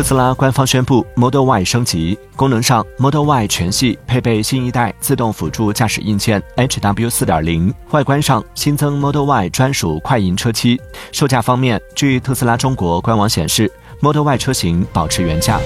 特斯拉官方宣布 Model Y 升级，功能上 Model Y 全系配备新一代自动辅助驾驶硬件 HW4.0 外观上新增 Model Y 专属快银车漆。售价方面，据特斯拉中国官网显示，Model Y 车型保持原价。